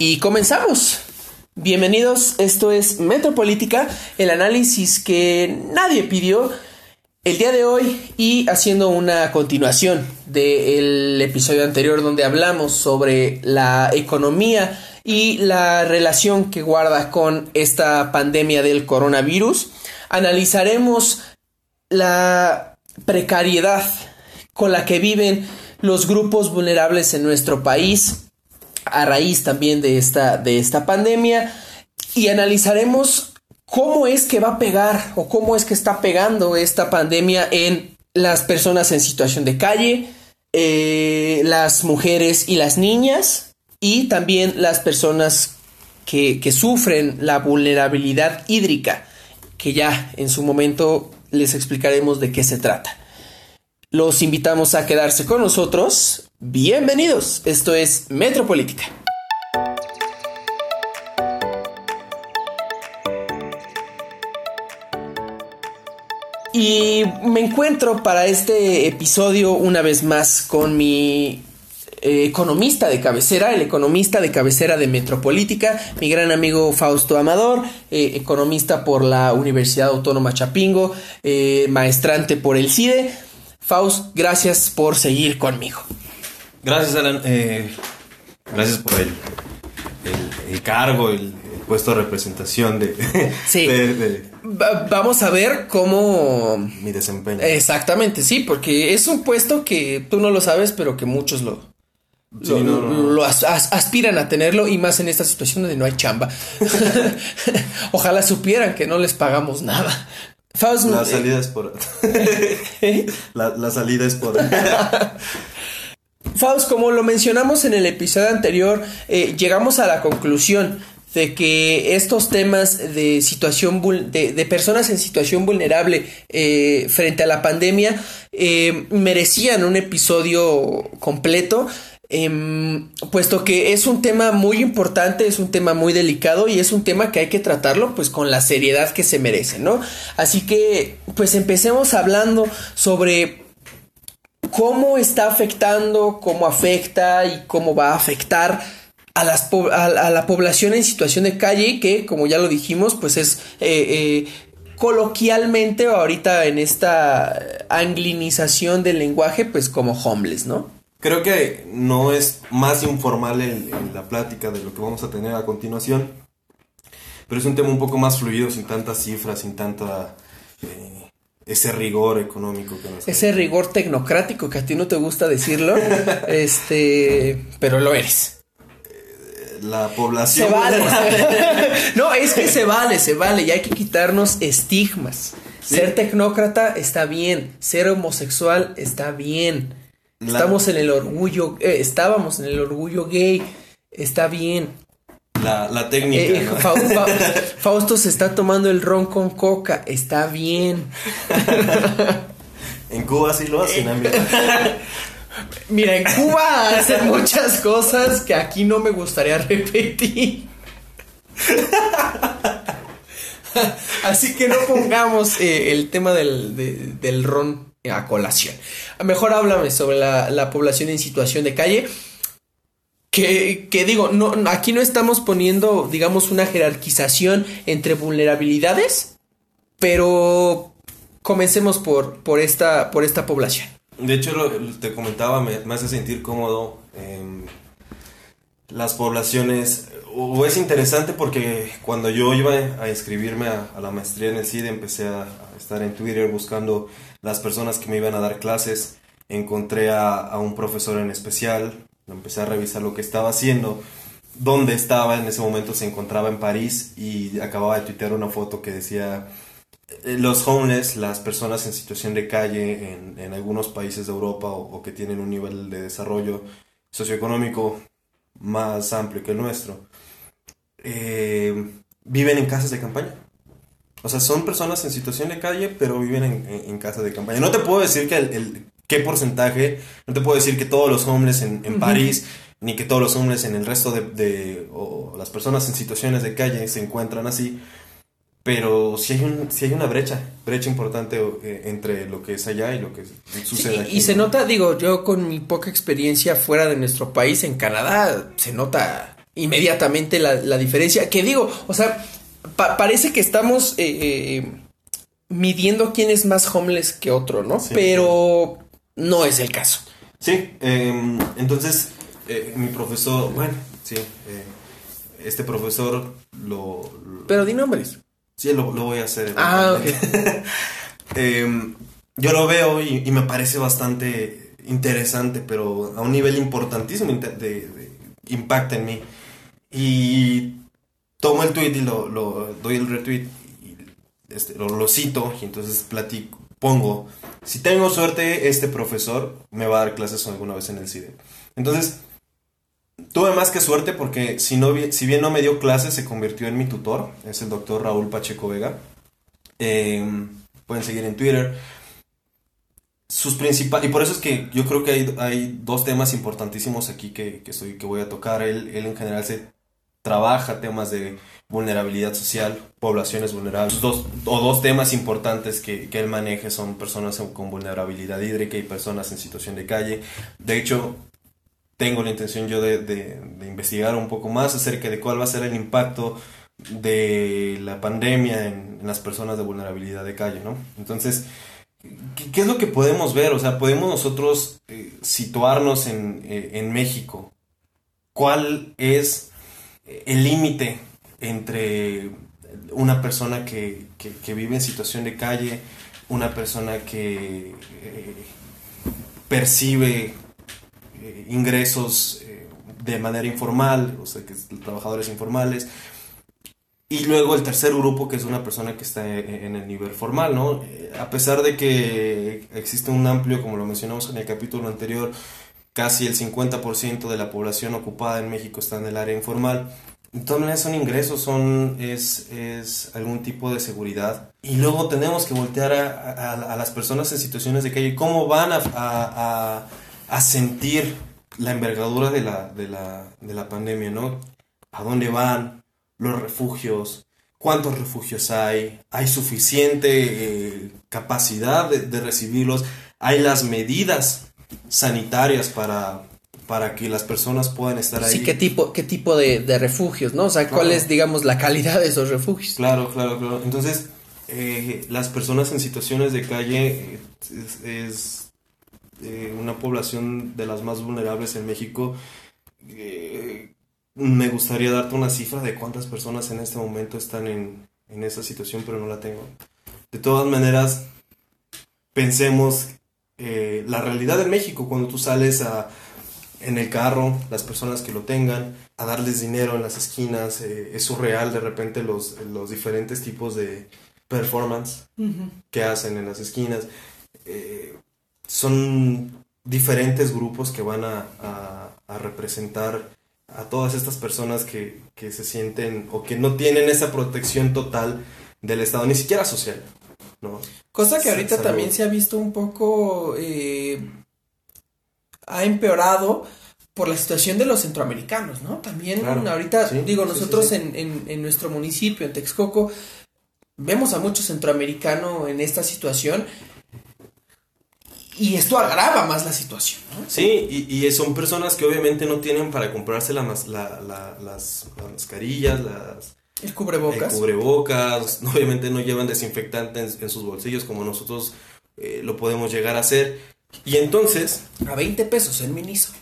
Y comenzamos. Bienvenidos, esto es Metropolítica, el análisis que nadie pidió el día de hoy y haciendo una continuación del episodio anterior donde hablamos sobre la economía y la relación que guarda con esta pandemia del coronavirus, analizaremos la precariedad con la que viven los grupos vulnerables en nuestro país a raíz también de esta, de esta pandemia y analizaremos cómo es que va a pegar o cómo es que está pegando esta pandemia en las personas en situación de calle, eh, las mujeres y las niñas y también las personas que, que sufren la vulnerabilidad hídrica, que ya en su momento les explicaremos de qué se trata. Los invitamos a quedarse con nosotros Bienvenidos, esto es Metropolítica. Y me encuentro para este episodio una vez más con mi eh, economista de cabecera, el economista de cabecera de Metropolítica, mi gran amigo Fausto Amador, eh, economista por la Universidad Autónoma Chapingo, eh, maestrante por el CIDE. Faust, gracias por seguir conmigo. Gracias, Alan. Eh, gracias por el, el, cargo, el, puesto de representación de... Sí. vamos a ver cómo... Mi desempeño. Exactamente, sí, porque es un puesto que tú no lo sabes, pero que muchos lo... lo, aspiran a tenerlo y más en esta situación donde no hay chamba. Ojalá supieran que no les pagamos nada. la salida es por... la, la salida es por... Faust, como lo mencionamos en el episodio anterior, eh, llegamos a la conclusión de que estos temas de situación de, personas en situación vulnerable eh, frente a la pandemia eh, merecían un episodio completo em, puesto que es un tema muy importante es un tema muy delicado y es un tema que hay que tratarlo pues con la seriedad que se merece no así que pues empecemos hablando sobre cómo está afectando, cómo afecta y cómo va a afectar a, la población en situación de calle, que como ya lo dijimos, pues es eh, eh, coloquialmente ahorita en esta anglinización del lenguaje, pues como homeless, ¿no? Creo que no es más informal en, la plática de lo que vamos a tener a continuación, pero es un tema un poco más fluido, sin tantas cifras, sin tanta... Eh, ese rigor económico que nos ese rigor tecnocrático que a ti no te gusta decirlo este pero lo eres. La población. Se vale. No es que se vale se vale y hay que quitarnos estigmas. Ser tecnócrata está bien ser homosexual está bien. Estamos en el orgullo eh, estábamos en el orgullo gay está bien la, técnica. Eh, Fausto se está tomando el ron con coca. Está bien. en Cuba sí lo hacen, amigo. Mira, en Cuba hacen muchas cosas que aquí no me gustaría repetir. Así que no pongamos eh, el tema del, del, ron a colación. Mejor háblame sobre la, la población en situación de calle que, digo, no, aquí no estamos poniendo, digamos, una jerarquización entre vulnerabilidades, pero comencemos por, por, esta, por esta población. De hecho, lo, te comentaba, me, hace sentir cómodo las poblaciones, o es interesante porque cuando yo iba a inscribirme a, la maestría en el CIDE, empecé a, estar en Twitter buscando las personas que me iban a dar clases, encontré a, a un profesor en especial, empecé a revisar lo que estaba haciendo, dónde estaba, en ese momento se encontraba en París y acababa de tuitear una foto que decía eh, los homeless, las personas en situación de calle en, algunos países de Europa o, que tienen un nivel de desarrollo socioeconómico más amplio que el nuestro, eh, viven en casas de campaña. O sea, son personas en situación de calle, pero viven en, casas de campaña. No te puedo decir que el, qué porcentaje. No te puedo decir que todos los hombres en, París, ni que todos los hombres en el resto de, o las personas en situaciones de calle se encuentran así. Pero sí hay, un, sí hay una brecha, brecha importante eh, entre lo que es allá y lo que sucede aquí. Y se nota, digo, yo con mi poca experiencia fuera de nuestro país, en Canadá, se nota inmediatamente la, la diferencia. Que digo, o sea, parece que estamos eh, eh, midiendo quién es más homeless que otro, ¿no? Pero no es el caso. Sí, em, entonces eh, mi profesor, bueno, sí, este profesor lo, Pero di nombres. Sí, lo, voy a hacer. Ah, em, yo lo veo y, me parece bastante interesante, pero a un nivel importantísimo de, de impacta en mí. Y tomo el tweet y lo, doy el retweet y este, lo, cito y entonces platico, pongo, si tengo suerte, este profesor me va a dar clases alguna vez en el CIDE. Entonces, tuve más que suerte porque si, bien no me dio clases, se convirtió en mi tutor, es el doctor Raúl Pacheco Vega. Em, pueden seguir en Twitter. Sus principales, y por eso es que yo creo que hay, dos temas importantísimos aquí que, que, que voy a tocar. Él, él en general se trabaja temas de vulnerabilidad social, poblaciones vulnerables. Dos, o dos temas importantes que, que él maneja son personas con vulnerabilidad hídrica y personas en situación de calle. De hecho, tengo la intención yo de, de, investigar un poco más acerca de cuál va a ser el impacto de la pandemia en, las personas de vulnerabilidad de calle, ¿no? Entonces, ¿qué, es lo que podemos ver? O sea, podemos nosotros eh, situarnos en, eh, en México. ¿Cuál es el límite entre una persona que, vive en situación de calle, una persona que eh, percibe eh, ingresos eh, de manera informal, o sea, que trabajadores informales, y luego el tercer grupo, que es una persona que está en el nivel formal, ¿no? A pesar de que existe un amplio, como lo mencionamos en el capítulo anterior, casi el 50% de la población ocupada en México está en el área informal. Entonces son ingresos, son, es, es, algún tipo de seguridad. Y luego tenemos que voltear a, a, las personas en situaciones de calle, cómo van a, a sentir la envergadura de la, de, la, de la pandemia, ¿no? ¿A dónde van? Los refugios, cuántos refugios hay, hay suficiente eh, capacidad de, de, recibirlos, hay las medidas sanitarias para, para que las personas puedan estar ahí. Sí, ¿qué tipo, qué tipo de, refugios, no? O sea, ¿cuál es, digamos, la calidad de esos refugios? Claro, claro, claro. Entonces, eh, las personas en situaciones de calle es, eh, una población de las más vulnerables en México. Eh, me gustaría darte una cifra de cuántas personas en este momento están en, en esa situación, pero no la tengo. De todas maneras, pensemos eh, la realidad de México cuando tú sales a, en el carro, las personas que lo tengan, a darles dinero en las esquinas, eh, es surreal de repente los, los diferentes tipos de performance que hacen en las esquinas. Eh, son diferentes grupos que van a, a, representar a todas estas personas que, que, se sienten o que no tienen esa protección total del Estado, ni siquiera social. Cosa que ahorita también se ha visto un poco, eh, ha empeorado por la situación de los centroamericanos, ¿no? También ahorita, digo, nosotros En, en, nuestro municipio, en Texcoco, vemos a muchos centroamericanos en esta situación y esto agrava más la situación, ¿no? Sí, y, y son personas que obviamente no tienen para comprarse la, la, las, las, mascarillas, las, el cubrebocas. El cubrebocas. Obviamente no llevan desinfectante en, sus bolsillos como nosotros eh, lo podemos llegar a hacer. Y entonces... A 20 pesos el Miniso.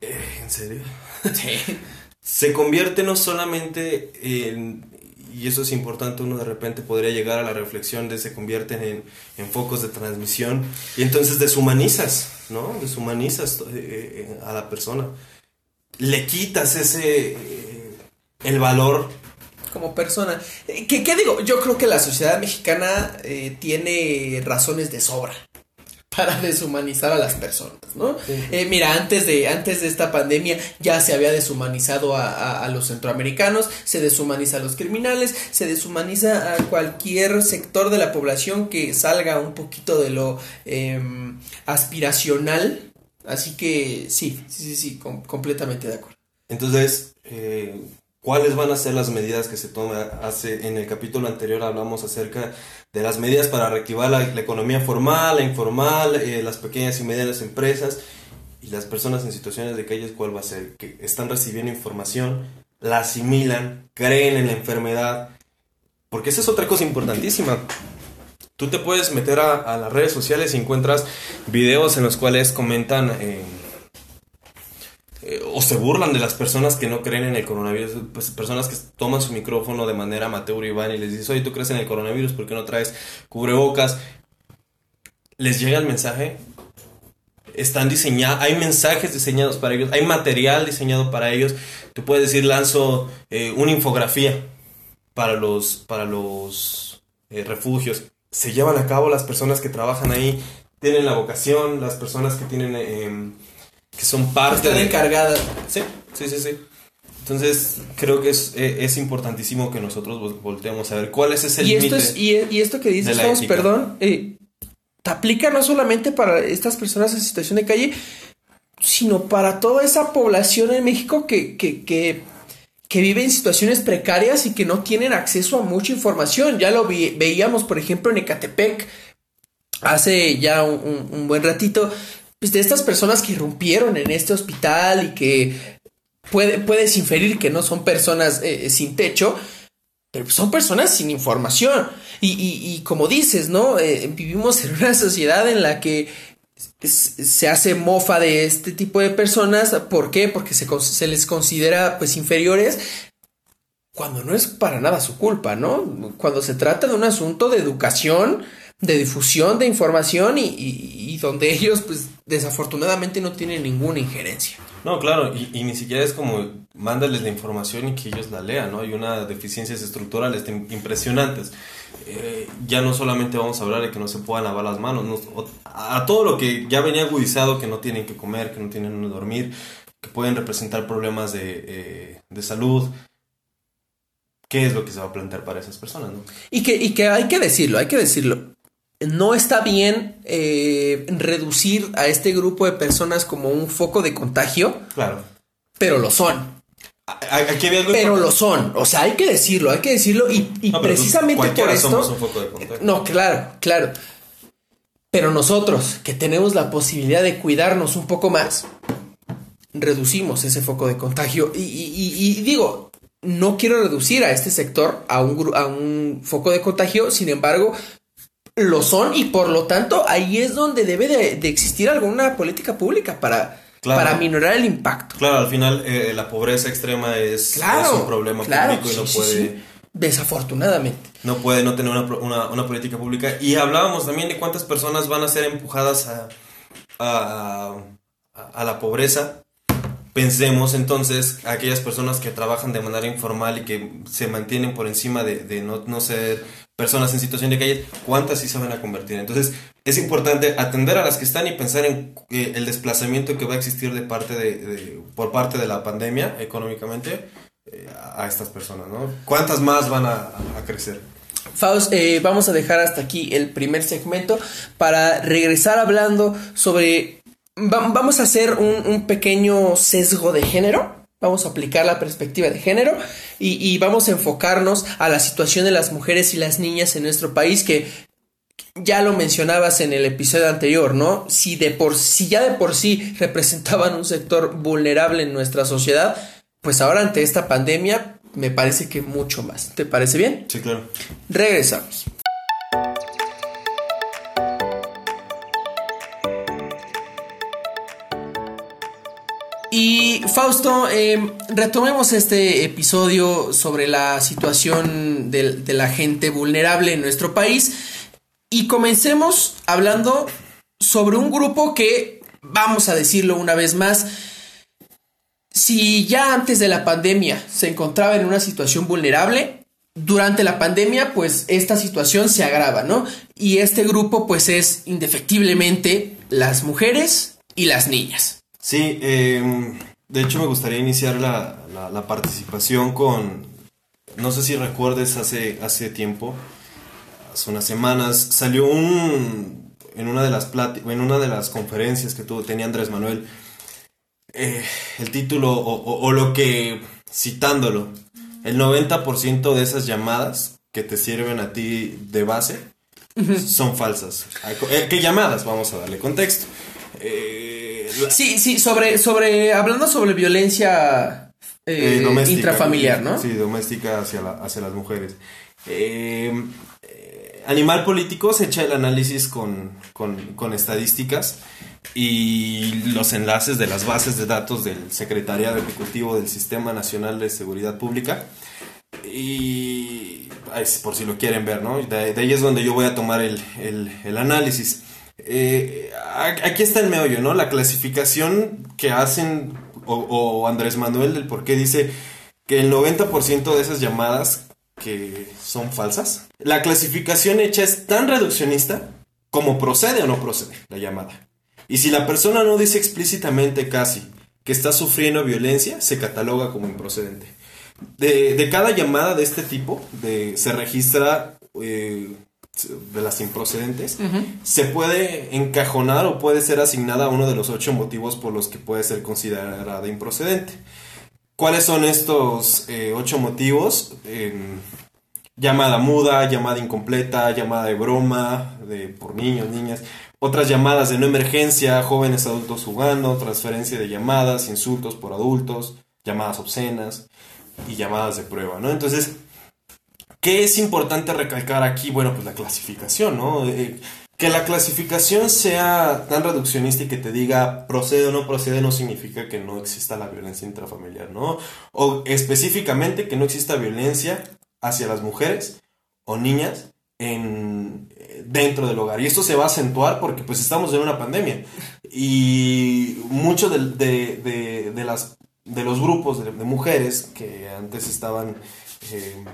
Eh, ¿En serio? Sí. Se convierte no solamente en... Y eso es importante, uno de repente podría llegar a la reflexión de se convierten en, en focos de transmisión y entonces deshumanizas, ¿no? Deshumanizas eh, a la persona. Le quitas ese... el valor como persona. Eh, ¿Qué, ¿Qué, digo? Yo creo que la sociedad mexicana eh, tiene razones de sobra para deshumanizar a las personas, ¿no? Eh, mira, antes de, antes de esta pandemia ya se había deshumanizado a, a, los centroamericanos, se deshumaniza a los criminales, se deshumaniza a cualquier sector de la población que salga un poquito de lo em, aspiracional. Así que sí, sí, sí, sí, completamente de acuerdo. Entonces, eh, cuáles van a ser las medidas que se toman. Hace, en el capítulo anterior hablamos acerca de las medidas para reactivar la, economía formal, la informal, eh, las pequeñas y medianas empresas y las personas en situaciones de calle, cuál va a ser, que están recibiendo información, la asimilan, creen en la enfermedad. Porque esa es otra cosa importantísima. Tú te puedes meter a, las redes sociales y encuentras videos en los cuales comentan eh, eh, o se burlan de las personas que no creen en el coronavirus. Pues, personas que toman su micrófono de manera amateur y van y les dices, oye, ¿tú crees en el coronavirus? ¿Por qué no traes cubrebocas? Les llega el mensaje están diseñados, hay mensajes diseñados para ellos, hay material diseñado para ellos. Tú puedes decir, lanzo eh, una infografía para los, para los eh, refugios. Se llevan a cabo las personas que trabajan ahí, tienen la vocación, las personas que tienen, em, que son parte Están encargadas. Sí, sí, sí, sí. Entonces, creo que es, e, es, importantísimo que nosotros volteemos a ver cuál es ese límite. Y, y, esto que dices, perdón, eh, aplica no solamente para estas personas en situación de calle, sino para toda esa población en México que, que, que, que vive en situaciones precarias y que no tienen acceso a mucha información. Ya lo veíamos, por ejemplo, en Ecatepec hace ya un, buen ratito, pues de estas personas que irrumpieron en este hospital y que puede, puedes inferir que no son personas eh, sin techo, pero son personas sin información. Y, y, como dices, ¿no? Eh, vivimos en una sociedad en la que se hace mofa de este tipo de personas. ¿Por qué? Porque se, se, les considera pues inferiores cuando no es para nada su culpa, ¿no? Cuando se trata de un asunto de educación, de difusión de información y, y donde ellos pues desafortunadamente no tienen ninguna injerencia. No, claro, y, ni siquiera es como mándales la información y que ellos la lean, ¿no? Hay unas deficiencias estructurales impresionantes. Eh, ya no solamente vamos a hablar de que no se puedan lavar las manos, a todo lo que ya venía agudizado, que no tienen que comer, que no tienen donde dormir, que pueden representar problemas de, eh, de salud, ¿qué es lo que se va a plantear para esas personas? ¿no? Y, que, y que hay que decirlo, hay que decirlo no está bien eh, reducir a este grupo de personas como un foco de contagio. Claro. Pero lo son. Aquí pero lo son. O sea, hay que decirlo, hay que decirlo. Y, precisamente por esto. no, claro, claro. Pero nosotros, que tenemos la posibilidad de cuidarnos un poco más, reducimos ese foco de contagio. Y, y digo, no quiero reducir a este sector a un, a un foco de contagio, sin embargo, lo son y por lo tanto ahí es donde debe de, existir alguna política pública para, para minorar el impacto. Claro, al final eh, la pobreza extrema es, un problema público y no puede... Desafortunadamente. No puede no tener una, política pública. Y hablábamos también de cuántas personas van a ser empujadas a, a, a la pobreza pensemos entonces aquellas personas que trabajan de manera informal y que se mantienen por encima de, no, no, ser personas en situación de calle, ¿cuántas sí se van a convertir? Entonces es importante atender a las que están y pensar en eh, el desplazamiento que va a existir de parte de, por parte de la pandemia económicamente eh, a estas personas, ¿no? ¿Cuántas más van a, crecer? Faust, eh, vamos a dejar hasta aquí el primer segmento para regresar hablando sobre vamos a hacer un, pequeño sesgo de género. Vamos a aplicar la perspectiva de género y, vamos a enfocarnos a la situación de las mujeres y las niñas en nuestro país que ya lo mencionabas en el episodio anterior, ¿no? Si de por si ya de por sí representaban un sector vulnerable en nuestra sociedad, pues ahora ante esta pandemia me parece que mucho más. ¿Te parece bien? Sí, claro. Regresamos. Y Fausto, em, retomemos este episodio sobre la situación de, la gente vulnerable en nuestro país y comencemos hablando sobre un grupo que, vamos a decirlo una vez más, si ya antes de la pandemia se encontraba en una situación vulnerable, durante la pandemia, pues esta situación se agrava, ¿no? Y este grupo, pues es indefectiblemente las mujeres y las niñas. Sí, em, de hecho me gustaría iniciar la, la, participación con, no sé si recuerdes hace, hace tiempo, hace unas semanas, salió un, en una de las en una de las conferencias que tuvo, tenía Andrés Manuel, eh, el título o, o, lo que, citándolo, el 90% de esas llamadas que te sirven a ti de base son falsas. Eh, ¿Qué llamadas? Vamos a darle contexto. Eh, Sí, sí, sobre, sobre, hablando sobre violencia eh, intrafamiliar, ¿no? Sí, doméstica hacia, hacia las mujeres. Eh, Animal Político se echa el análisis con, con, estadísticas y los enlaces de las bases de datos del Secretariado Ejecutivo del Sistema Nacional de Seguridad Pública. Y por si lo quieren ver, ¿no? De, ahí es donde yo voy a tomar el, análisis. Eh, aquí está el meollo, ¿no? La clasificación que hacen, o, Andrés Manuel del por qué dice que el 90% de esas llamadas que son falsas. La clasificación hecha es tan reduccionista como procede o no procede la llamada. Y si la persona no dice explícitamente casi que está sufriendo violencia, se cataloga como improcedente. De, cada llamada de este tipo, de, se registra eh, de las improcedentes, se puede encajonar o puede ser asignada a uno de los ocho motivos por los que puede ser considerada improcedente. ¿Cuáles son estos eh, ocho motivos? llamada muda, llamada incompleta, llamada de broma, de por niños, niñas, otras llamadas de no emergencia, jóvenes adultos jugando, transferencia de llamadas, insultos por adultos, llamadas obscenas y llamadas de prueba, ¿no? Entonces, ¿qué es importante recalcar aquí? Bueno, pues la clasificación, ¿no? Eh, que la clasificación sea tan reduccionista y que te diga procede o no procede no significa que no exista la violencia intrafamiliar, ¿no? O específicamente que no exista violencia hacia las mujeres o niñas en, dentro del hogar. Y esto se va a acentuar porque pues estamos en una pandemia. Y muchos de, las, de los grupos de, mujeres que antes estaban... Eh,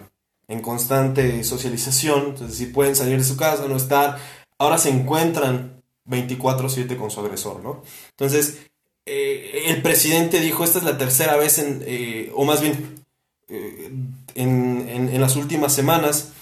en constante socialización, entonces si pueden salir de su casa, no estar, ahora se encuentran 24/7 con su agresor, ¿no? Entonces, eh, el presidente dijo, esta es la tercera vez en, eh, o más bien, eh, en, las últimas semanas,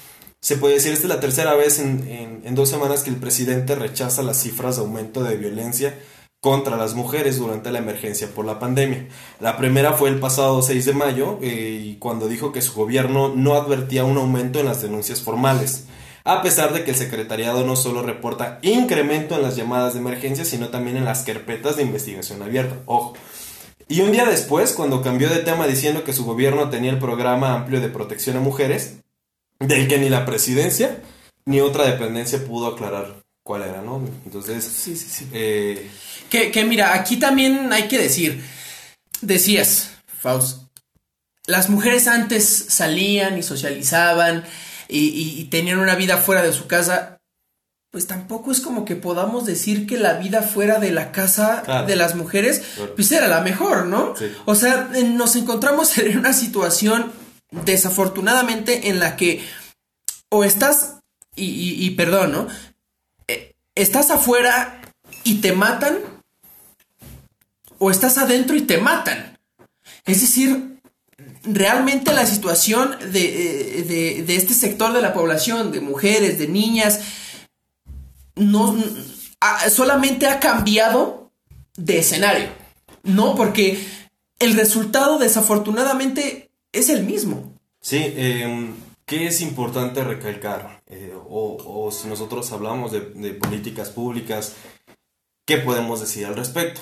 se puede decir, esta es la tercera vez en, en, dos semanas que el presidente rechaza las cifras de aumento de violencia contra las mujeres durante la emergencia por la pandemia. La primera fue el pasado 6 de mayo, y cuando dijo que su gobierno no advertía un aumento en las denuncias formales a pesar de que el secretariado no solo reporta incremento en las llamadas de emergencia, sino también en las carpetas de investigación abierta. Ojo. Y un día después, cuando cambió de tema diciendo que su gobierno tenía el programa amplio de protección a mujeres, del que ni la presidencia ni otra dependencia pudo aclarar cuál era, ¿no? Entonces, sí, sí, sí. Eh, que, que mira, aquí también hay que decir, decías, Faust, las mujeres antes salían y socializaban, y, tenían una vida fuera de su casa, pues tampoco es como que podamos decir que la vida fuera de la casa de las mujeres, pues era la mejor, ¿no? O sea, nos encontramos en una situación desafortunadamente en la que o estás, y, perdón, ¿no? Eh, estás afuera y te matan, o estás adentro y te matan. Es decir, realmente la situación de, este sector de la población, de mujeres, de niñas, no solamente ha cambiado de escenario. No, porque el resultado desafortunadamente es el mismo. Sí, eh, ¿qué es importante recalcar? Eh, o, si nosotros hablamos de políticas públicas, ¿qué podemos decir al respecto?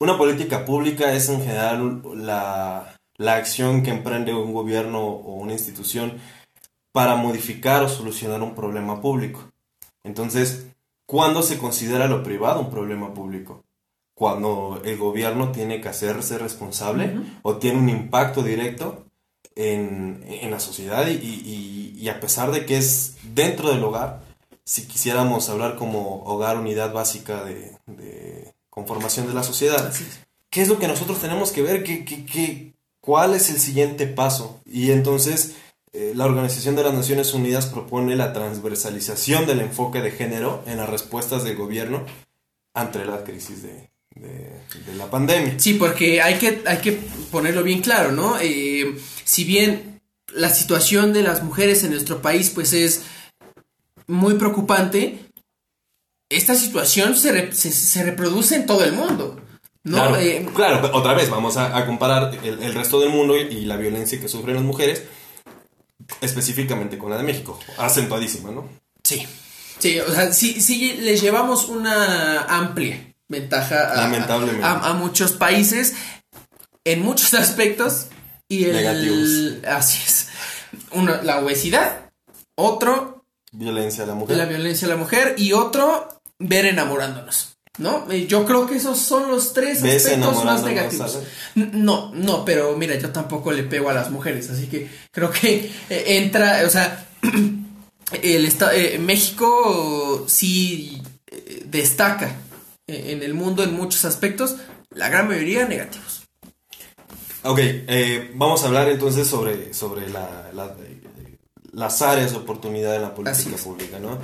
Una política pública es en general la, la acción que emprende un gobierno o una institución para modificar o solucionar un problema público. Entonces, ¿cuándo se considera lo privado un problema público? Cuando el gobierno tiene que hacerse responsable o tiene un impacto directo en, la sociedad y, a pesar de que es dentro del hogar, si quisiéramos hablar como hogar, unidad básica de, conformación de la sociedad, ¿qué es lo que nosotros tenemos que ver? ¿Qué, qué, ¿Cuál es el siguiente paso? Y entonces eh, la Organización de las Naciones Unidas propone la transversalización del enfoque de género en las respuestas del gobierno ante la crisis de, la pandemia. Sí, porque hay que, hay que ponerlo bien claro, ¿no? Eh, si bien la situación de las mujeres en nuestro país pues es muy preocupante, esta situación se, se reproduce en todo el mundo. Eh, claro, otra vez vamos a, comparar el, resto del mundo y, la violencia que sufren las mujeres, específicamente con la de México, acentuadísima, ¿no? Sí, sí, o sea, sí, sí les llevamos una amplia ventaja a, a, muchos países en muchos aspectos, y el... Negativos. Así es. Uno, la obesidad. Otro, Violencia a la mujer. la violencia a la mujer. Y otro, ver enamorándonos. ¿No? Eh, Yo creo que esos son los tres ¿Ves aspectos más negativos. No, no, pero mira, yo tampoco le pego a las mujeres, así que creo que eh, entra, o sea, el esta- eh, México sí eh, destaca en el mundo en muchos aspectos, la gran mayoría negativos. Ok, eh, vamos a hablar entonces sobre, sobre la, la- las áreas de oportunidad en la política pública, ¿no?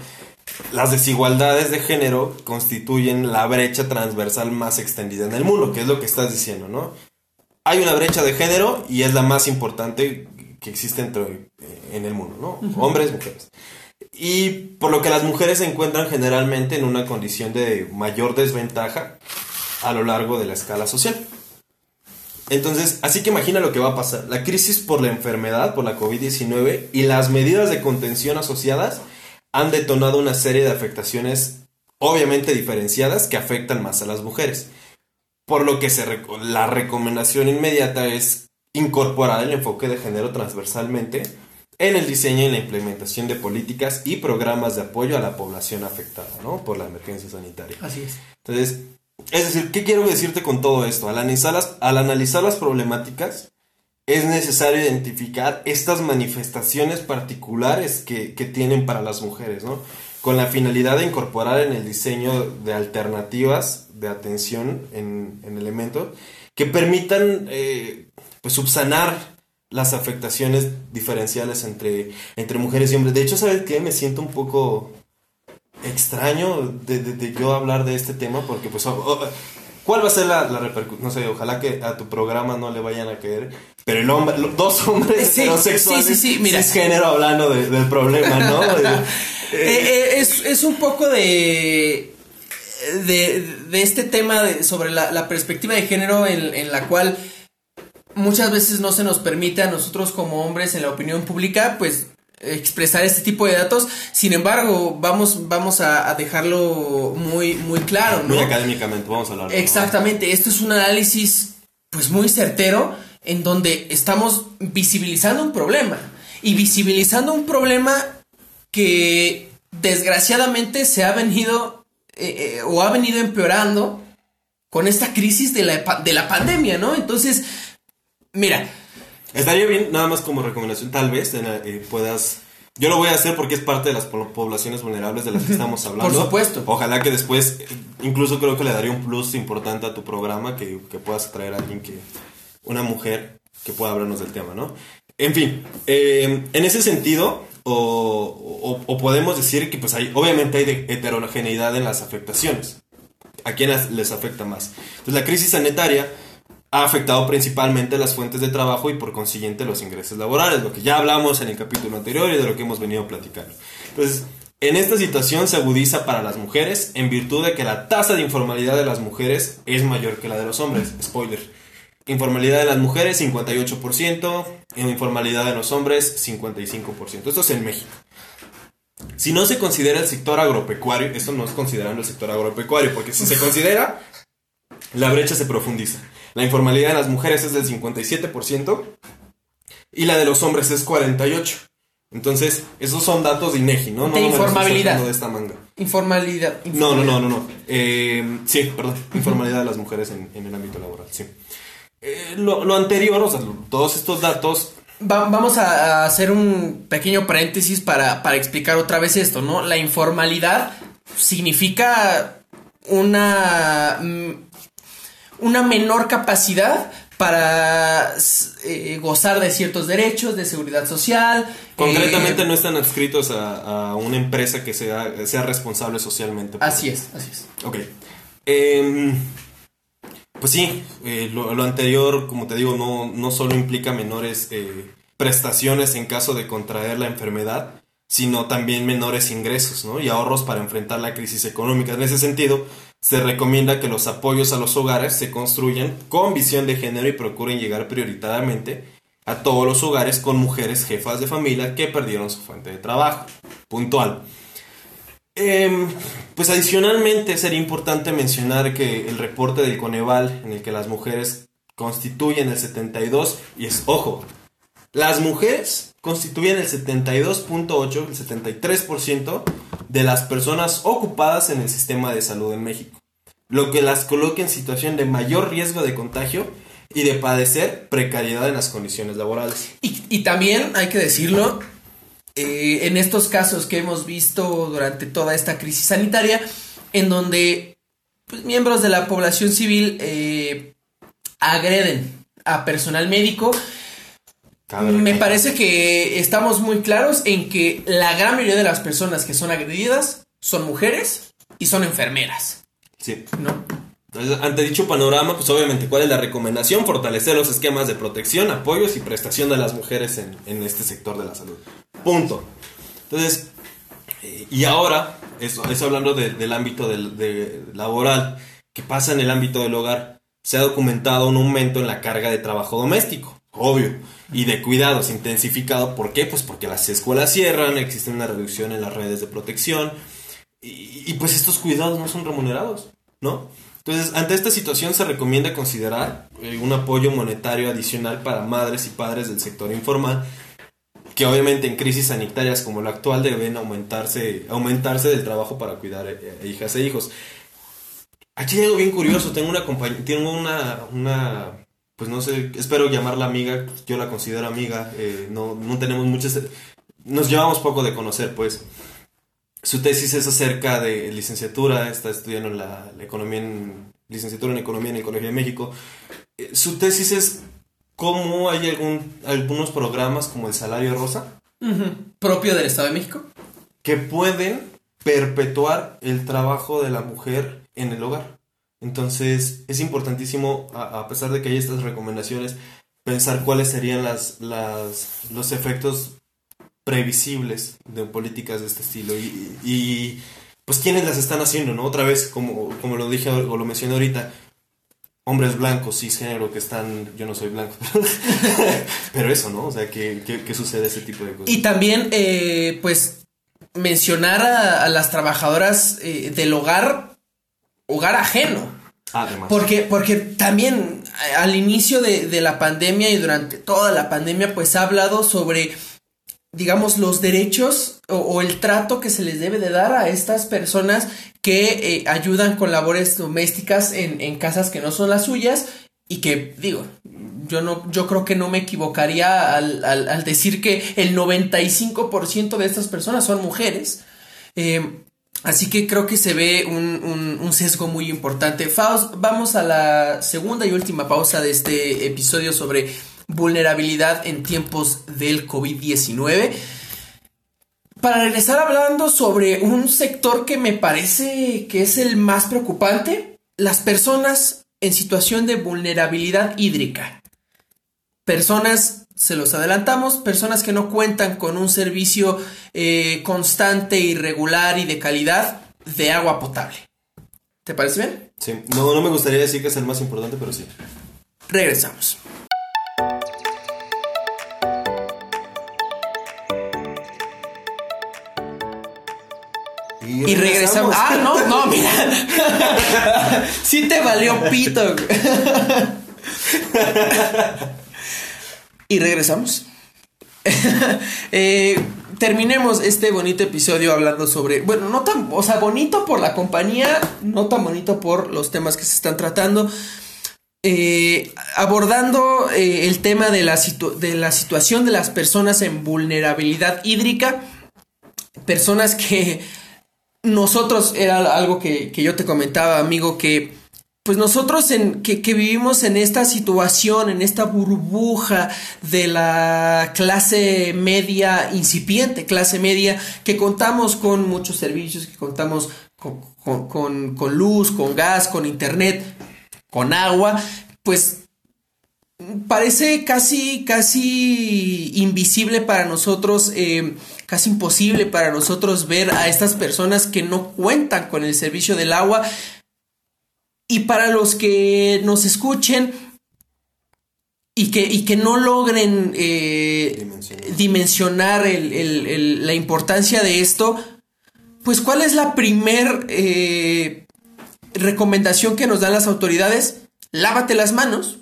Las desigualdades de género constituyen la brecha transversal más extendida en el mundo, que es lo que estás diciendo, ¿no? Hay una brecha de género y es la más importante que existe entre, eh, en el mundo, ¿no? Hombres, mujeres. Y por lo que las mujeres se encuentran generalmente en una condición de mayor desventaja a lo largo de la escala social. Entonces, así que imagina lo que va a pasar. La crisis por la enfermedad, por la COVID-19 y las medidas de contención asociadas han detonado una serie de afectaciones obviamente diferenciadas que afectan más a las mujeres. Por lo que la recomendación inmediata es incorporar el enfoque de género transversalmente en el diseño y la implementación de políticas y programas de apoyo a la población afectada ¿no? por la emergencia sanitaria. Así es. Entonces, es decir, ¿qué quiero decirte con todo esto? Al analizar las, al analizar las problemáticas, es necesario identificar estas manifestaciones particulares que, que tienen para las mujeres, ¿no? Con la finalidad de incorporar en el diseño de alternativas de atención en, en elementos que permitan eh, pues subsanar las afectaciones diferenciales entre, entre mujeres y hombres. De hecho, ¿sabes qué? Me siento un poco extraño de, de- de yo hablar de este tema porque pues o- o- ¿cuál va a ser la, repercusión? No sé, ojalá que a tu programa no le vayan a caer, pero el hombre, dos hombres Sí, heterosexuales sí, sí, sí, mira. género hablando de- del problema, ¿no? Eh, eh, es, es un poco de, de, de este tema de- sobre la, la perspectiva de género en, en la cual muchas veces no se nos permite a nosotros como hombres en la opinión pública, pues expresar este tipo de datos. Sin embargo, vamos, vamos a, a dejarlo muy, muy claro, ¿no? Muy académicamente, vamos a hablar. Exactamente, esto es un análisis pues muy certero en donde estamos visibilizando un problema y visibilizando un problema que desgraciadamente se ha venido eh, eh, o ha venido empeorando con esta crisis de la, de la pandemia, ¿no? Entonces, mira, Estaría bien, nada más como recomendación, tal vez en la- eh, puedas... Yo lo voy a hacer porque es parte de las po- poblaciones vulnerables de las que estamos hablando. supuesto. Ojalá que después, incluso creo que le daría un plus importante a tu programa, que, que puedas traer a alguien que... Una mujer que pueda hablarnos del tema, ¿no? En fin, eh, en ese sentido, o, o- o podemos decir que pues hay, obviamente hay de heterogeneidad en las afectaciones. ¿A quién les afecta más? Entonces la crisis sanitaria ha afectado principalmente las fuentes de trabajo y por consiguiente los ingresos laborales, lo que ya hablamos en el capítulo anterior y de lo que hemos venido platicando. Entonces, en esta situación se agudiza para las mujeres en virtud de que la tasa de informalidad de las mujeres es mayor que la de los hombres. Spoiler. Informalidad de las mujeres 58%, informalidad de los hombres 55%. Esto es en México. Si no se considera el sector agropecuario, esto no es considerando el sector agropecuario, porque si se considera, la brecha se profundiza. La informalidad de las mujeres es del 57% y la de los hombres es 48%. Entonces, esos son datos de INEGI, ¿no? no De no me de esta manga. informalidad. No, no, no, no, no. Eh, sí, perdón. Informalidad de las mujeres en, en el ámbito laboral, sí. Eh, lo, lo anterior, o sea, todos estos datos Va- vamos a, a hacer un pequeño paréntesis para, para explicar otra vez esto, ¿no? La informalidad significa una, mm, una menor capacidad para eh, gozar de ciertos derechos, de seguridad social. concretamente eh, no están adscritos a, a una empresa que sea, sea responsable socialmente. Así es, así es. Ok. Em, pues sí, eh, lo, lo anterior, como te digo, no, no solo implica menores prestaciones en caso de contraer la enfermedad, sino también menores ingresos ¿no? y ahorros para enfrentar la crisis económica. En ese sentido, se recomienda que los apoyos a los hogares se construyan con visión de género y procuren llegar prioritariamente a todos los hogares con mujeres jefas de familia que perdieron su fuente de trabajo. Puntual. Em, pues adicionalmente sería importante mencionar que el reporte del Coneval, en el que las mujeres constituyen el 72 y es, ojo, las mujeres constituyen el 72.8, el 73% de las personas ocupadas en el sistema de salud en México, lo que las coloca en situación de mayor riesgo de contagio y de padecer precariedad en las condiciones laborales. Y, también hay que decirlo, eh, en estos casos que hemos visto durante toda esta crisis sanitaria, en donde pues, miembros de la población civil eh, agreden a personal médico, me parece que estamos muy claros en que la gran mayoría de las personas que son agredidas son mujeres y son enfermeras. Sí. ¿No? Entonces, ante dicho panorama, pues obviamente, ¿cuál es la recomendación? Fortalecer los esquemas de protección, apoyos y prestación de las mujeres en, este sector de la salud. Punto. Entonces, eh, y ahora, eso, eso hablando del ámbito del, laboral, que pasa en el ámbito del hogar, se ha documentado un aumento en la carga de trabajo doméstico, obvio, y de cuidados intensificado. ¿Por qué? Pues porque las escuelas cierran, existe una reducción en las redes de protección, y, y pues estos cuidados no son remunerados, ¿no? Entonces, ante esta situación se recomienda considerar eh, un apoyo monetario adicional para madres y padres del sector informal, que obviamente en crisis sanitarias como la actual deben aumentarse, aumentarse del trabajo para cuidar eh, eh, hijas e hijos. Aquí hay algo bien curioso, tengo una tengo una, una, pues no sé, espero llamarla amiga, yo la considero amiga, no, no tenemos muchas, nos llevamos poco de conocer pues. Su tesis es acerca de licenciatura, está estudiando la, economía en, licenciatura en economía en el Colegio de México. Eh, su tesis es cómo hay algún, algunos programas como el salario rosa. Propio del Estado de México. Que pueden perpetuar el trabajo de la mujer en el hogar. Entonces es importantísimo, a, pesar de que hay estas recomendaciones, pensar cuáles serían las, las, los efectos previsibles de políticas de este estilo y, pues quiénes las están haciendo, ¿no? Otra vez, como, como lo dije o lo mencioné ahorita, hombres blancos, cisgénero, que están, yo no soy blanco, pero eso, ¿no? O sea, que, sucede ese tipo de cosas. Y también, eh, pues, mencionar a, las trabajadoras eh, del hogar, hogar ajeno. Además. Porque, porque también al inicio de, de la pandemia y durante toda la pandemia, pues ha hablado sobre digamos, los derechos o, el trato que se les debe de dar a estas personas que eh, ayudan con labores domésticas en, casas que no son las suyas y que, digo, yo no, yo creo que no me equivocaría al, decir que el 95% de estas personas son mujeres. Eh, así que creo que se ve un, un sesgo muy importante. Faust, vamos a la segunda y última pausa de este episodio sobre vulnerabilidad en tiempos del COVID-19. Para regresar hablando sobre un sector que me parece que es el más preocupante, las personas en situación de vulnerabilidad hídrica. Personas, se los adelantamos, personas que no cuentan con un servicio eh, constante, irregular y de calidad de agua potable. ¿Te parece bien? Sí, no, no me gustaría decir que es el más importante, pero sí. Regresamos. Y, regresamos. Ah, no, no, mira. sí te valió pito. y regresamos. Eh, terminemos este bonito episodio hablando sobre, bueno, no tan, o sea, bonito por la compañía, no tan bonito por los temas que se están tratando. Eh, abordando eh, el tema de la, de la situación de las personas en vulnerabilidad hídrica, personas que nosotros, era algo que, yo te comentaba, amigo, que pues nosotros que, vivimos en esta situación, en esta burbuja de la clase media, incipiente clase media, que contamos con muchos servicios, que contamos con, con luz, con gas, con internet, con agua, pues parece casi, casi invisible para nosotros, eh, casi imposible para nosotros ver a estas personas que no cuentan con el servicio del agua. Y para los que nos escuchen y que, y que no logren eh, dimensionar, la importancia de esto, pues ¿cuál es la primer eh, recomendación que nos dan las autoridades? Lávate las manos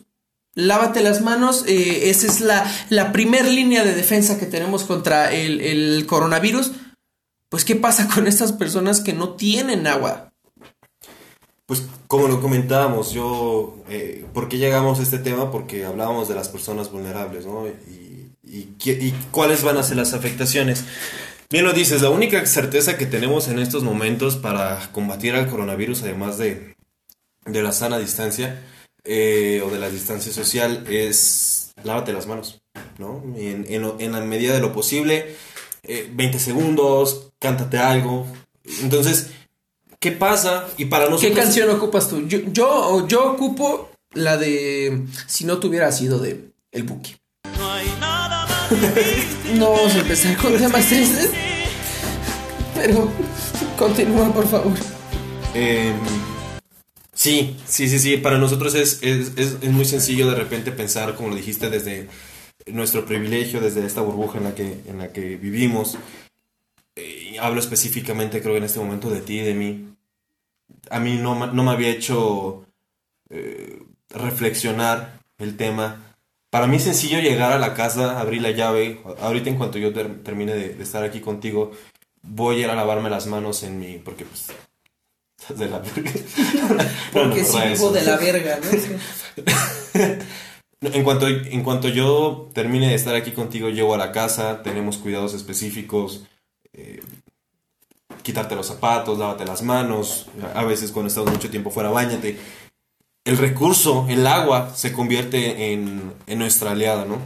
lávate las manos, eh, esa es la, la primer línea de defensa que tenemos contra el, el coronavirus. Pues, ¿qué pasa con estas personas que no tienen agua? Pues como lo comentábamos, yo, eh, ¿por qué llegamos a este tema? Porque hablábamos de las personas vulnerables, ¿no? Y, cuáles van a ser las afectaciones. Bien lo dices, la única certeza que tenemos en estos momentos para combatir al coronavirus, además de, de la sana distancia eh, o de la distancia social, es lávate las manos, ¿no? En, la medida de lo posible, 20 eh, segundos, cántate algo. Entonces, ¿Qué pasa? Y para nosotros. ¿Qué canción ocupas tú? Yo, yo, yo ocupo la de. Si no tuviera sido de El Buki. No hay nada más. no vamos a empezar con temas tristes. Pero continúa, por favor. Em, sí, sí, sí, sí. Para nosotros es, es, es, muy sencillo de repente pensar, como lo dijiste, desde nuestro privilegio, desde esta burbuja en la que, en la que vivimos. Eh, hablo específicamente, creo, en este momento de ti, de mí a mí no, me había hecho eh, reflexionar el tema. Para mí es sencillo llegar a la casa, abrir la llave. Ahorita en cuanto yo termine de, estar aquí contigo, voy a ir a lavarme las manos en mi... Porque pues... De la verga. porque si vivo de la verga, ¿no? en, cuanto, en cuanto yo termine de estar aquí contigo, llego a la casa, tenemos cuidados específicos. Eh, quitarte los zapatos, lávate las manos, a veces cuando estás mucho tiempo fuera, bañate. El recurso, el agua, se convierte en, nuestra aliada, ¿no?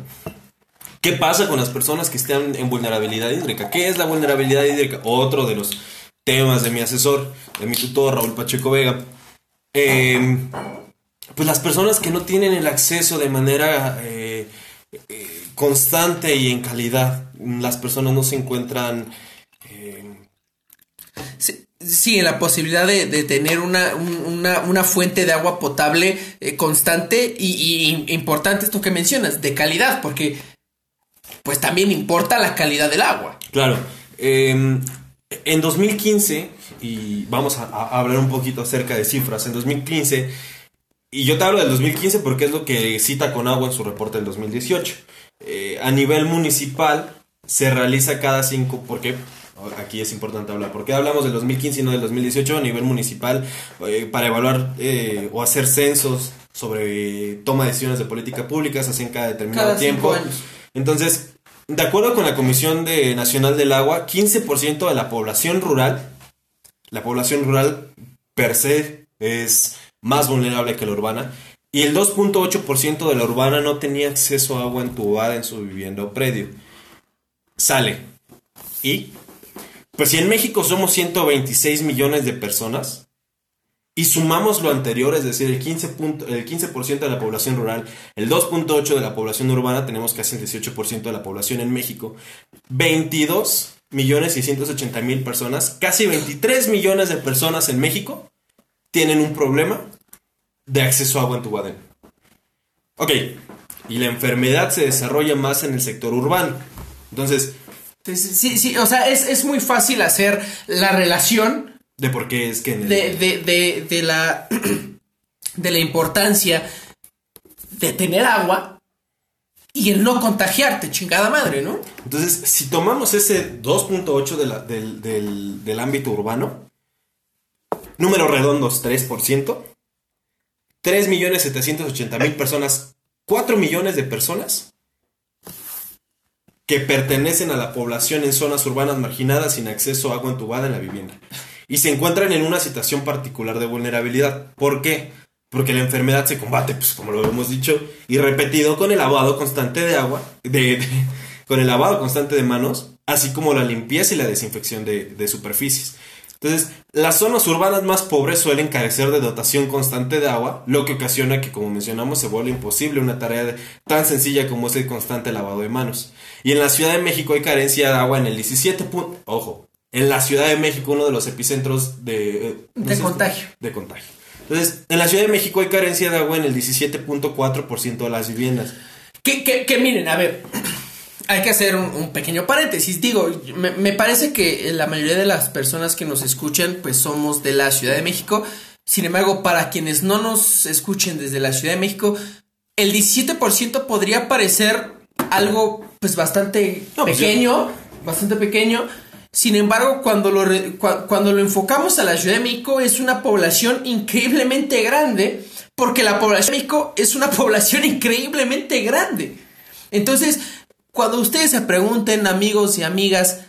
¿Qué pasa con las personas que están en vulnerabilidad hídrica? ¿Qué es la vulnerabilidad hídrica? Otro de los temas de mi asesor, de mi tutor, Raúl Pacheco Vega. Em, pues las personas que no tienen el acceso de manera eh, eh, constante y en calidad, las personas no se encuentran Sí, en la posibilidad de, tener una, fuente de agua potable eh, constante y, importante esto que mencionas, de calidad, porque pues también importa la calidad del agua. Claro. Em, en 2015, y vamos a, hablar un poquito acerca de cifras, en 2015, y yo te hablo del 2015 porque es lo que cita con agua en su reporte del 2018. Eh, a nivel municipal se realiza cada cinco, porque aquí es importante hablar, porque hablamos del 2015 y no del 2018 a nivel municipal eh, para evaluar eh, o hacer censos sobre toma de decisiones de política pública, se hacen cada determinado tiempo. Entonces, de acuerdo con la Comisión de Nacional del Agua, 15% de la población rural, la población rural per se es más vulnerable que la urbana, y el 2.8% de la urbana no tenía acceso a agua entubada en su vivienda o predio. Sale. ¿Y pues si en México somos 126 millones de personas y sumamos lo anterior, es decir, el 15%, el 15 de la población rural, el 2.8% de la población urbana, tenemos casi el 18% de la población en México, 22 millones y 180 mil personas, casi 23 millones de personas en México tienen un problema de acceso a agua entubada. Ok, y la enfermedad se desarrolla más en el sector urbano. Entonces, Sí, sí, o sea, es, muy fácil hacer la relación. De por qué es que... De, de, de, la... de la importancia de tener agua y el no contagiarte, chingada madre, ¿no? Entonces, si tomamos ese 2.8 del, del, del ámbito urbano, números redondos 3%, 3.780.000 personas, 4 millones de personas que pertenecen a la población en zonas urbanas marginadas sin acceso a agua entubada en la vivienda. Y se encuentran en una situación particular de vulnerabilidad. ¿Por qué? Porque la enfermedad se combate, pues como lo hemos dicho, y repetido con el lavado constante de agua, de, con el lavado constante de manos, así como la limpieza y la desinfección de, de superficies. Entonces, las zonas urbanas más pobres suelen carecer de dotación constante de agua, lo que ocasiona que, como mencionamos, se vuelve imposible una tarea tan sencilla como es el constante lavado de manos. Y en la Ciudad de México hay carencia de agua en el 17 punto, ojo, en la Ciudad de México uno de los epicentros de... Eh, de contagio. De contagio. Entonces, en la Ciudad de México hay carencia de agua en el 17.4% de las viviendas. Que, que, que miren, a ver, hay que hacer un, pequeño paréntesis. Digo, me, parece que la mayoría de las personas que nos escuchan, pues somos de la Ciudad de México. Sin embargo, para quienes no nos escuchen desde la Ciudad de México, el 17% podría parecer algo pues bastante pues, pequeño, bastante pequeño. Sin embargo, cuando lo, cuando lo enfocamos a la Ciudad de México es una población increíblemente grande, porque la población de México es una población increíblemente grande. Entonces, cuando ustedes se pregunten, amigos y amigas,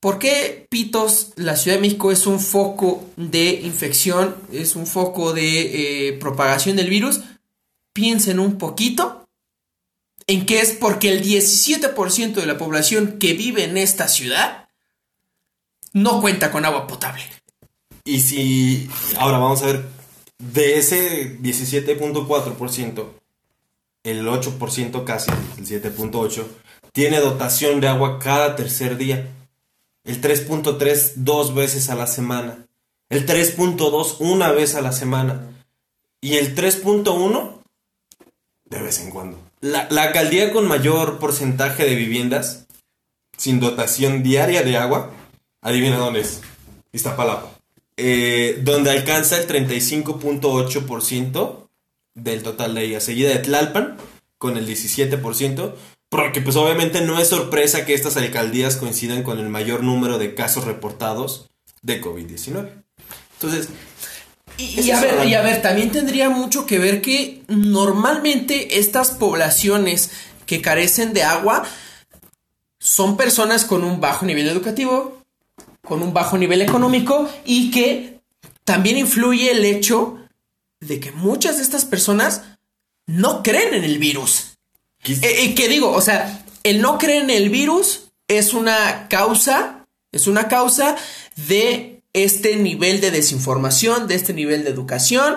¿por qué Pitos, la Ciudad de México es un foco de infección, es un foco de eh, propagación del virus? Piensen un poquito en que es porque el 17% de la población que vive en esta ciudad no cuenta con agua potable. Y si, ahora vamos a ver, de ese 17.4%, el 8% casi, el 7.8%, tiene dotación de agua cada tercer día. El 3.3 dos veces a la semana. El 3.2 una vez a la semana. Y el 3.1 de vez en cuando. La, alcaldía con mayor porcentaje de viviendas sin dotación diaria de agua, adivina dónde es. Iztapalapa. Eh, donde alcanza el 35.8% del total de ella, seguida de Tlalpan con el 17%, porque pues obviamente no es sorpresa que estas alcaldías coincidan con el mayor número de casos reportados de COVID-19. Entonces, y, a ver, y a ver, también tendría mucho que ver que normalmente estas poblaciones que carecen de agua son personas con un bajo nivel educativo, con un bajo nivel económico y que también influye el hecho de que muchas de estas personas no creen en el virus. ¿Qué, eh, ¿Qué digo? O sea, el no creer en el virus es una causa, es una causa de este nivel de desinformación, de este nivel de educación.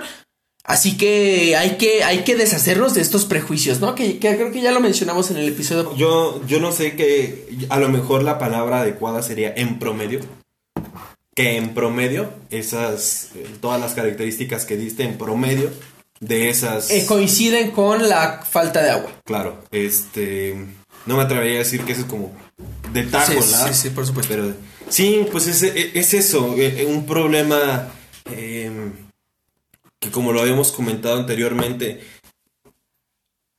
Así que hay que, hay que deshacernos de estos prejuicios, ¿no? Que, que, creo que ya lo mencionamos en el episodio. Yo, yo no sé que a lo mejor la palabra adecuada sería en promedio. Que en promedio, esas, eh, todas las características que diste en promedio de esas... Eh, coinciden con la falta de agua. Claro, este... No me atrevería a decir que eso es como de taco, sí, Sí, sí, por supuesto. Pero sí, pues es, es eso, eh, un problema em, que como lo habíamos comentado anteriormente,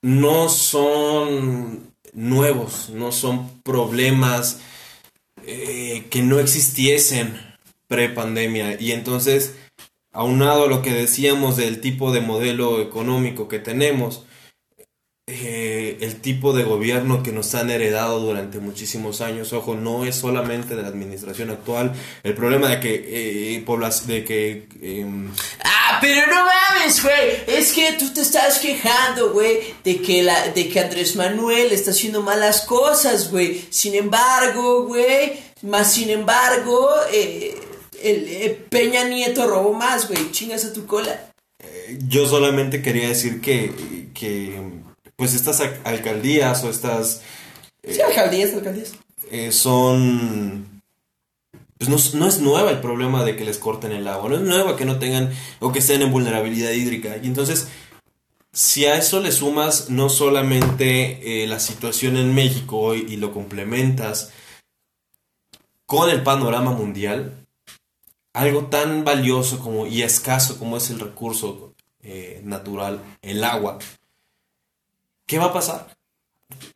no son nuevos, no son problemas eh, que no existiesen pre-pandemia. Y entonces, aunado a lo que decíamos del tipo de modelo económico que tenemos, eh, el tipo de gobierno que nos han heredado durante muchísimos años, ojo, no es solamente de la administración actual, el problema de que, eh, de que... Em, ah, pero no mames, güey, es que tú te estás quejando, güey, de que, la, de que Andrés Manuel está haciendo malas cosas, güey, sin embargo, güey, más sin embargo, eh, el, Peña Nieto robó más, güey, chingas a tu cola. yo solamente quería decir que, que pues estas alcaldías o estas... Eh, sí, alcaldías, alcaldías. Eh, son... Pues no, no, es nueva el problema de que les corten el agua, no es nueva que no tengan o que estén en vulnerabilidad hídrica. Y entonces, si a eso le sumas no solamente eh, la situación en México hoy y lo complementas con el panorama mundial, algo tan valioso como y escaso como es el recurso natural, el agua, ¿qué va a pasar?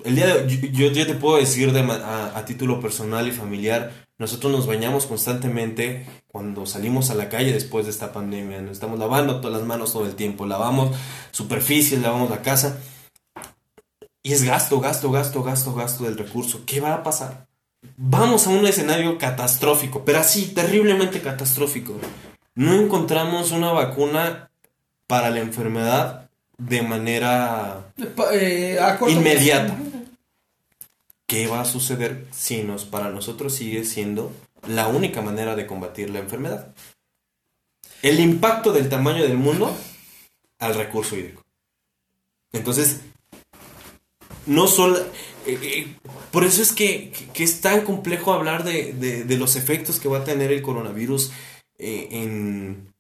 El día yo te puedo decir de, a, título personal y familiar, nosotros nos bañamos constantemente cuando salimos a la calle después de esta pandemia. Nos estamos lavando todas las manos todo el tiempo, lavamos superficies, lavamos la casa. Y es gasto, gasto, gasto, gasto, gasto del recurso. ¿Qué va a pasar? Vamos a un escenario catastrófico, pero así, terriblemente catastrófico. No encontramos una vacuna para la enfermedad de manera eh, inmediata. ¿Qué va a suceder si nos, para nosotros sigue siendo la única manera de combatir la enfermedad? El impacto del tamaño del mundo al recurso hídrico. Entonces, no solo... Eh, eh, por eso es que, es tan complejo hablar de, de, los efectos que va a tener el coronavirus en,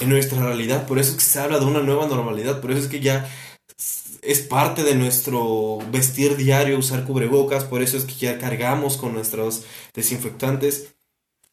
en, nuestra realidad. Por eso es que se habla de una nueva normalidad. Por eso es que ya es parte de nuestro vestir diario usar cubrebocas. Por eso es que ya cargamos con nuestros desinfectantes.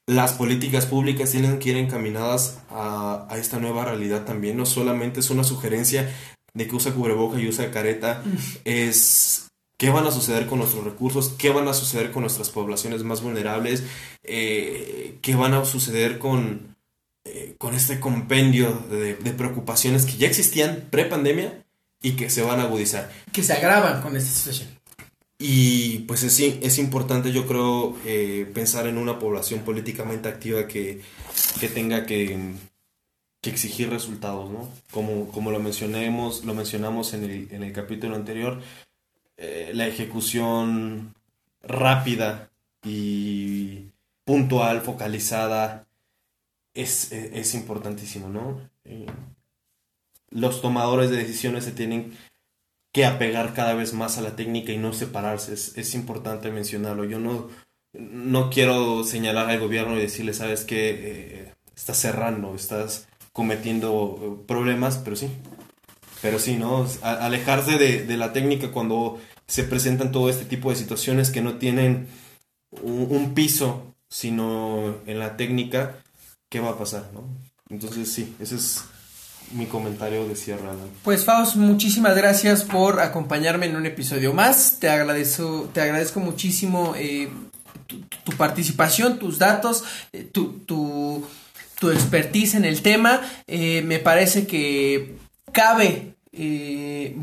Las políticas públicas tienen que ir encaminadas a, a esta nueva realidad también. No solamente es una sugerencia de que usa cubreboca y usa careta, es qué van a suceder con nuestros recursos, qué van a suceder con nuestras poblaciones más vulnerables, eh, qué van a suceder con, eh, con este compendio de, preocupaciones que ya existían pre-pandemia y que se van a agudizar. Que se agravan con esta situación. Y pues es, es importante, yo creo, eh, pensar en una población políticamente activa que, que tenga que, que, exigir resultados, ¿no? Como, como lo, mencionemos, lo mencionamos en el, en el capítulo anterior, eh, la ejecución rápida y puntual, focalizada, es, es, importantísimo, ¿no? Eh, los tomadores de decisiones se tienen que apegar cada vez más a la técnica y no separarse. Es, importante mencionarlo. Yo no, no quiero señalar al gobierno y decirle, sabes que eh, estás cerrando, estás cometiendo problemas, pero sí, pero sí, ¿no? alejarse de, la técnica cuando se presentan todo este tipo de situaciones que no tienen un, piso, sino en la técnica, ¿qué va a pasar, no? Entonces sí, ese es mi comentario de cierre. Pues Faust, muchísimas gracias por acompañarme en un episodio más. Te agradezco, te agradezco muchísimo eh, tu, participación, tus datos, eh, tu, tu, tu, expertise en el tema. Eh, me parece que cabe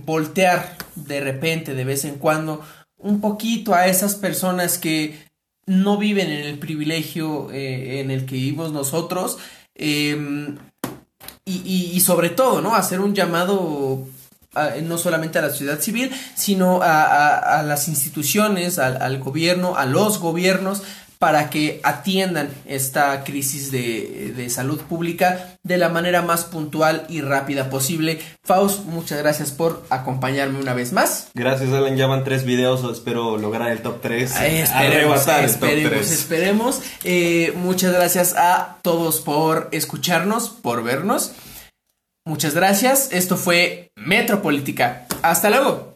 voltear de repente, de vez en cuando, un poquito a esas personas que no viven en el privilegio en el que vivimos nosotros. Em, y, sobre todo, ¿no? Hacer un llamado no solamente a la sociedad civil, sino a, las instituciones, al, gobierno, a los gobiernos, para que atiendan esta crisis de, salud pública de la manera más puntual y rápida posible. Faust, muchas gracias por acompañarme una vez más. Gracias, Alan. Ya van tres videos. Espero lograr el top 3. esperemos, esperemos, esperemos. Eh, muchas gracias a todos por escucharnos, por vernos. Muchas gracias. Esto fue Metropolítica. Hasta luego.